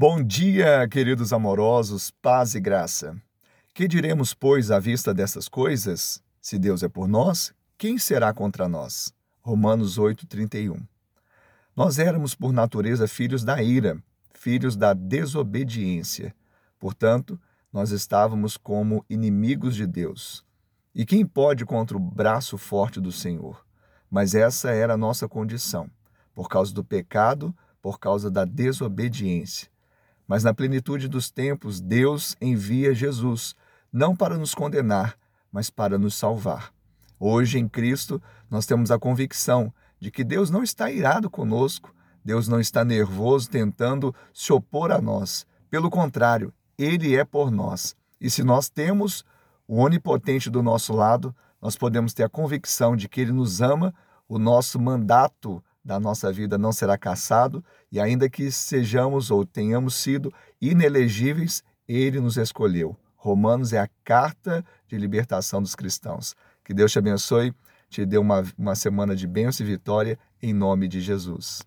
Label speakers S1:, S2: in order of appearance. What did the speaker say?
S1: Bom dia, queridos amorosos, paz e graça. Que diremos, pois, à vista dessas coisas? Se Deus é por nós, quem será contra nós? Romanos 8:31. Nós éramos por natureza filhos da ira, filhos da desobediência. Portanto, nós estávamos como inimigos de Deus. E quem pode contra o braço forte do Senhor? Mas essa era a nossa condição, por causa do pecado, por causa da desobediência. Mas na plenitude dos tempos, Deus envia Jesus, não para nos condenar, mas para nos salvar. Hoje, em Cristo, nós temos a convicção de que Deus não está irado conosco, Deus não está nervoso tentando se opor a nós. Pelo contrário, Ele é por nós. E se nós temos o Onipotente do nosso lado, nós podemos ter a convicção de que Ele nos ama, o nosso mandato da nossa vida não será cassado, e ainda que sejamos ou tenhamos sido inelegíveis, Ele nos escolheu. Romanos é a carta de libertação dos cristãos. Que Deus te abençoe, te dê uma, uma semana de bênção e vitória, em nome de Jesus.